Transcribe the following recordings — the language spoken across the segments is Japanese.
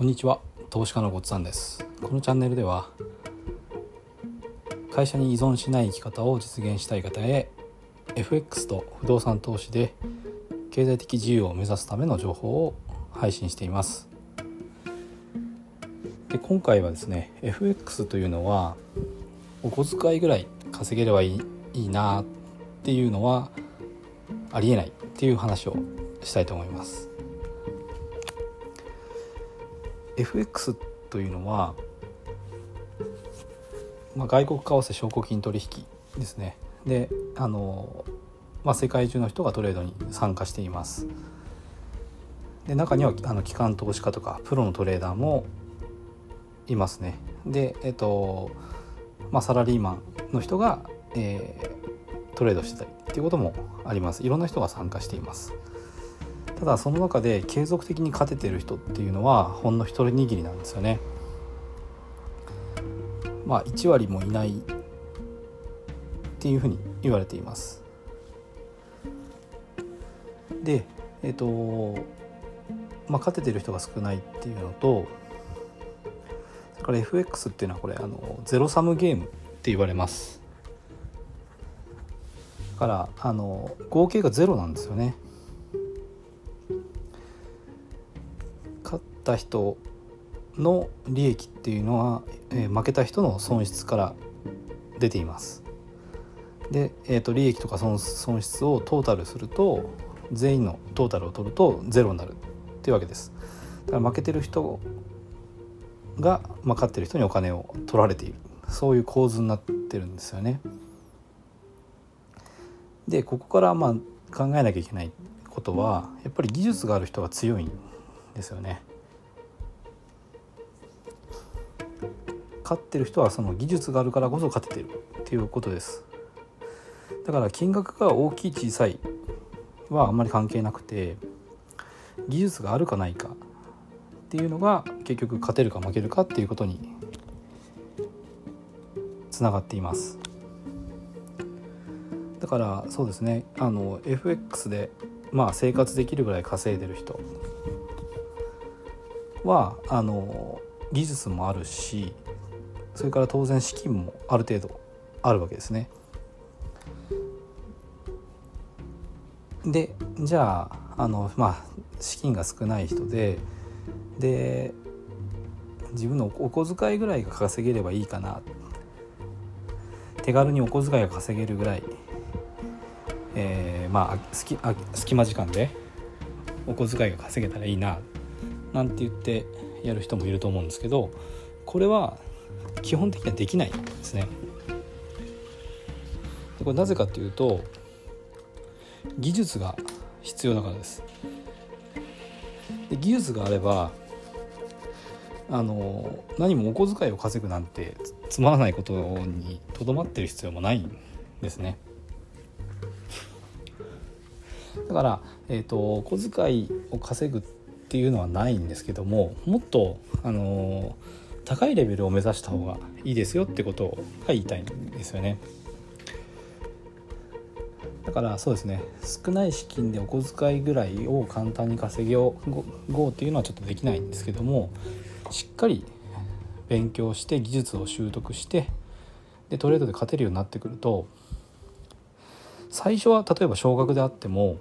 こんにちは投資家のごっつんです。このチャンネルでは会社に依存しない生き方を実現したい方へ FX と不動産投資で経済的自由を目指すための情報を配信しています。で今回はですね FX というのはお小遣いぐらい稼げればいいいいなっていうのはありえないっていう話をしたいと思います。FX というのは、まあ、外国為替証拠金取引ですね。であの、まあ、世界中の人がトレードに参加しています。で中にはあの機関投資家とかプロのトレーダーもいますね。でえっとまあサラリーマンの人が、えー、トレードしてたりっていうこともあります。いろんな人が参加しています。ただその中で継続的に勝ててる人っていうのはほんの一人握りなんですよね。まあ1割もいないっていうふうに言われています。でえっ、ー、とまあ勝ててる人が少ないっていうのとそれから FX っていうのはこれあのゼロサムゲームって言われます。だからあの合計がゼロなんですよね。った人の利益っていうのは、えー、負けた人の損失から出ています。で、えーと、利益とか損損失をトータルすると全員のトータルを取るとゼロになるっていうわけです。だから負けてる人が、まあ、勝ってる人にお金を取られているそういう構図になってるんですよね。でここからまあ考えなきゃいけないことはやっぱり技術がある人が強いんですよね。勝ってる人はその技術があるからこそ勝ててるっていうことです。だから金額が大きい小さいはあんまり関係なくて技術があるかないかっていうのが結局勝てるか負けるかっていうことにつながっています。だからそうですねあの FX でまあ生活できるぐらい稼いでる人はあの技術もあるしそれから当然資金もある程度あるわけですね。でじゃああの、まあ、資金が少ない人でで自分のお小遣いぐらいが稼げればいいかな手軽にお小遣いが稼げるぐらい、えー、まあ隙あ隙間時間でお小遣いが稼げたらいいななんて言ってやる人もいると思うんですけどこれは基本的にはできないんですね。これなぜかというと技術が必要だからです。で技術があればあの何もお小遣いを稼ぐなんてつまらないことにとどまってる必要もないんですね。だから、えーと、お小遣いを稼ぐっていうのはないんですけどももっとあの高いレベルを目指した方がいいですよってことが言いたいんですよね。だからそうですね少ない資金でお小遣いぐらいを簡単に稼げようっていうのはちょっとできないんですけどもしっかり勉強して技術を習得してでトレードで勝てるようになってくると最初は例えば少額であっても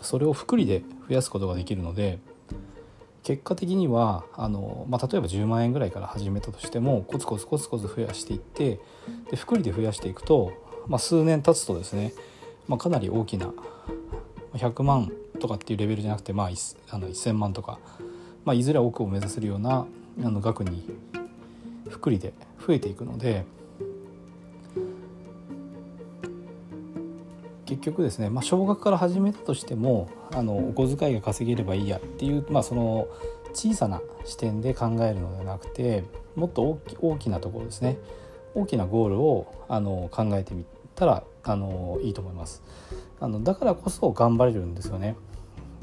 それを複利で増やすことができるので結果的にはあの、まあ、例えば10万円ぐらいから始めたとしてもコツコツコツコツ増やしていってで複利で増やしていくと、まあ、数年経つとですね、まあ、かなり大きな100万とかっていうレベルじゃなくて、まあ、あの1,000万とか、まあ、いずれ億を目指せるようなあの額に複利で増えていくので。結局ですね、まあ、少額から始めたとしてもあのお小遣いが稼げればいいやっていう、まあ、その小さな視点で考えるのではなくてもっと大きなところですね。大きなゴールをあの考えてみたらあのいいと思います。あのだからこそ頑張れるんですよね。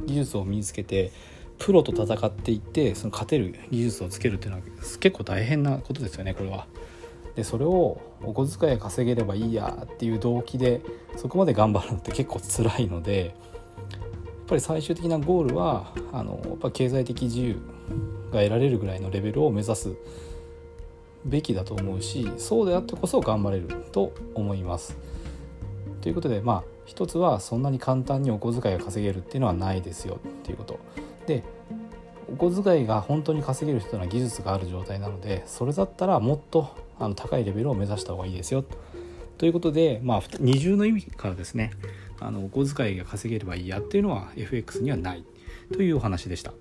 技術を身につけてプロと戦っていってその勝てる技術をつけるっていうのは結構大変なことですよねこれは。でそれをお小遣い稼げればいいやっていう動機でそこまで頑張るのって結構辛いのでやっぱり最終的なゴールはあのやっぱ経済的自由が得られるぐらいのレベルを目指すべきだと思うしそうであってこそ頑張れると思います。ということでまあ一つはそんなに簡単にお小遣いが稼げるっていうのはないですよっていうことでお小遣いが本当に稼げる人は技術がある状態なのでそれだったらもっとあの高いレベルを目指した方がいいですよということで、まあ、二重の意味からですねあのお小遣いが稼げればいいやっていうのは FX にはないというお話でした。